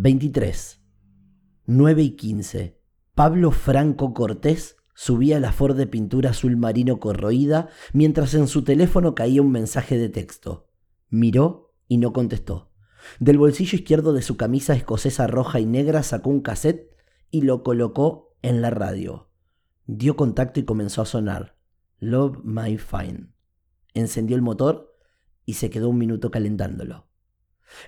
23. 9 y 15. Pablo Franco Cortés subía la Ford de pintura azul marino corroída mientras en su teléfono caía un mensaje de texto. Miró y no contestó. Del bolsillo izquierdo de su camisa escocesa roja y negra sacó un cassette y lo colocó en la radio. Dio contacto y comenzó a sonar. Love My Fine. Encendió el motor y se quedó un minuto calentándolo.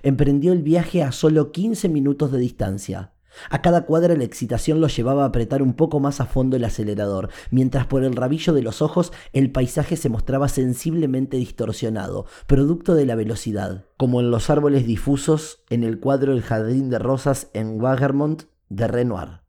Emprendió el viaje a solo 15 minutos de distancia. A cada cuadra la excitación lo llevaba a apretar un poco más a fondo el acelerador, mientras por el rabillo de los ojos el paisaje se mostraba sensiblemente distorsionado, producto de la velocidad, como en los árboles difusos en el cuadro El jardín de rosas en Wagermont de Renoir.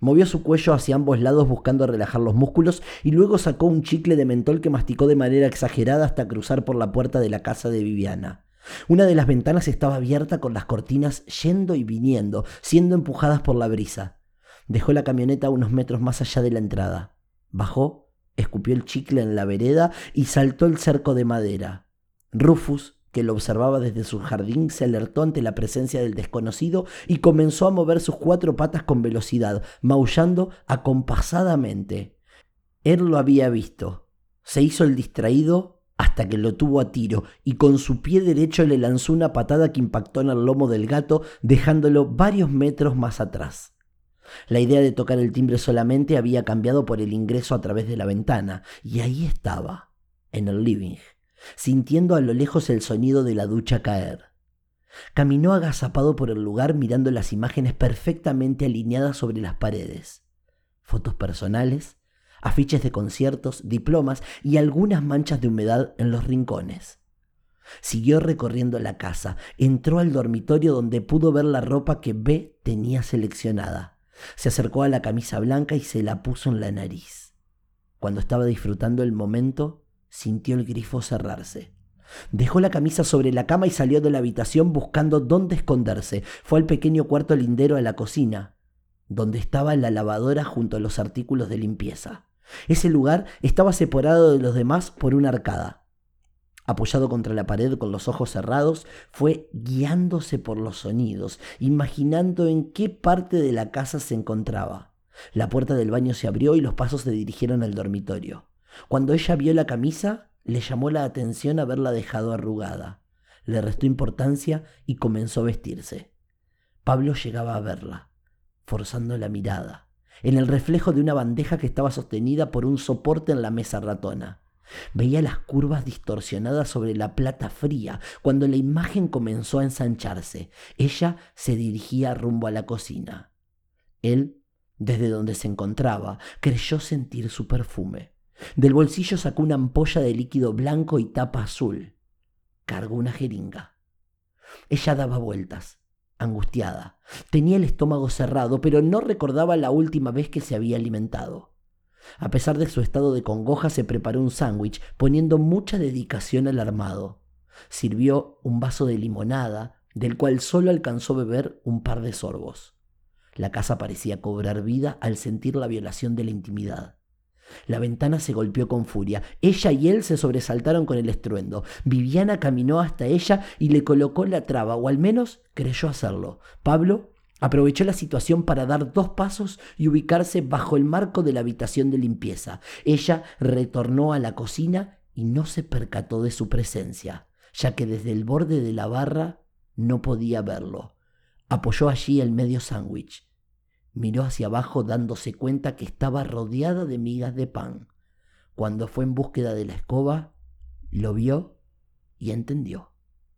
Movió su cuello hacia ambos lados buscando relajar los músculos y luego sacó un chicle de mentol que masticó de manera exagerada hasta cruzar por la puerta de la casa de Viviana. Una de las ventanas estaba abierta con las cortinas yendo y viniendo, siendo empujadas por la brisa. Dejó la camioneta unos metros más allá de la entrada. Bajó, escupió el chicle en la vereda y saltó el cerco de madera. Rufus, que lo observaba desde su jardín, se alertó ante la presencia del desconocido y comenzó a mover sus cuatro patas con velocidad, maullando acompasadamente. Él lo había visto. Se hizo el distraído hasta que lo tuvo a tiro y con su pie derecho le lanzó una patada que impactó en el lomo del gato, dejándolo varios metros más atrás. La idea de tocar el timbre solamente había cambiado por el ingreso a través de la ventana, y ahí estaba, en el living sintiendo a lo lejos el sonido de la ducha caer. Caminó agazapado por el lugar mirando las imágenes perfectamente alineadas sobre las paredes. Fotos personales, afiches de conciertos, diplomas y algunas manchas de humedad en los rincones. Siguió recorriendo la casa, entró al dormitorio donde pudo ver la ropa que B tenía seleccionada. Se acercó a la camisa blanca y se la puso en la nariz. Cuando estaba disfrutando el momento, sintió el grifo cerrarse. Dejó la camisa sobre la cama y salió de la habitación buscando dónde esconderse. Fue al pequeño cuarto lindero a la cocina, donde estaba la lavadora junto a los artículos de limpieza. Ese lugar estaba separado de los demás por una arcada. Apoyado contra la pared con los ojos cerrados, fue guiándose por los sonidos, imaginando en qué parte de la casa se encontraba. La puerta del baño se abrió y los pasos se dirigieron al dormitorio. Cuando ella vio la camisa, le llamó la atención haberla dejado arrugada. Le restó importancia y comenzó a vestirse. Pablo llegaba a verla, forzando la mirada, en el reflejo de una bandeja que estaba sostenida por un soporte en la mesa ratona. Veía las curvas distorsionadas sobre la plata fría cuando la imagen comenzó a ensancharse. Ella se dirigía rumbo a la cocina. Él, desde donde se encontraba, creyó sentir su perfume. Del bolsillo sacó una ampolla de líquido blanco y tapa azul. Cargó una jeringa. Ella daba vueltas, angustiada. Tenía el estómago cerrado, pero no recordaba la última vez que se había alimentado. A pesar de su estado de congoja, se preparó un sándwich, poniendo mucha dedicación al armado. Sirvió un vaso de limonada, del cual solo alcanzó beber un par de sorbos. La casa parecía cobrar vida al sentir la violación de la intimidad. La ventana se golpeó con furia. Ella y él se sobresaltaron con el estruendo. Viviana caminó hasta ella y le colocó la traba, o al menos creyó hacerlo. Pablo aprovechó la situación para dar dos pasos y ubicarse bajo el marco de la habitación de limpieza. Ella retornó a la cocina y no se percató de su presencia, ya que desde el borde de la barra no podía verlo. Apoyó allí el medio sándwich Miró hacia abajo dándose cuenta que estaba rodeada de migas de pan. Cuando fue en búsqueda de la escoba, lo vio y entendió.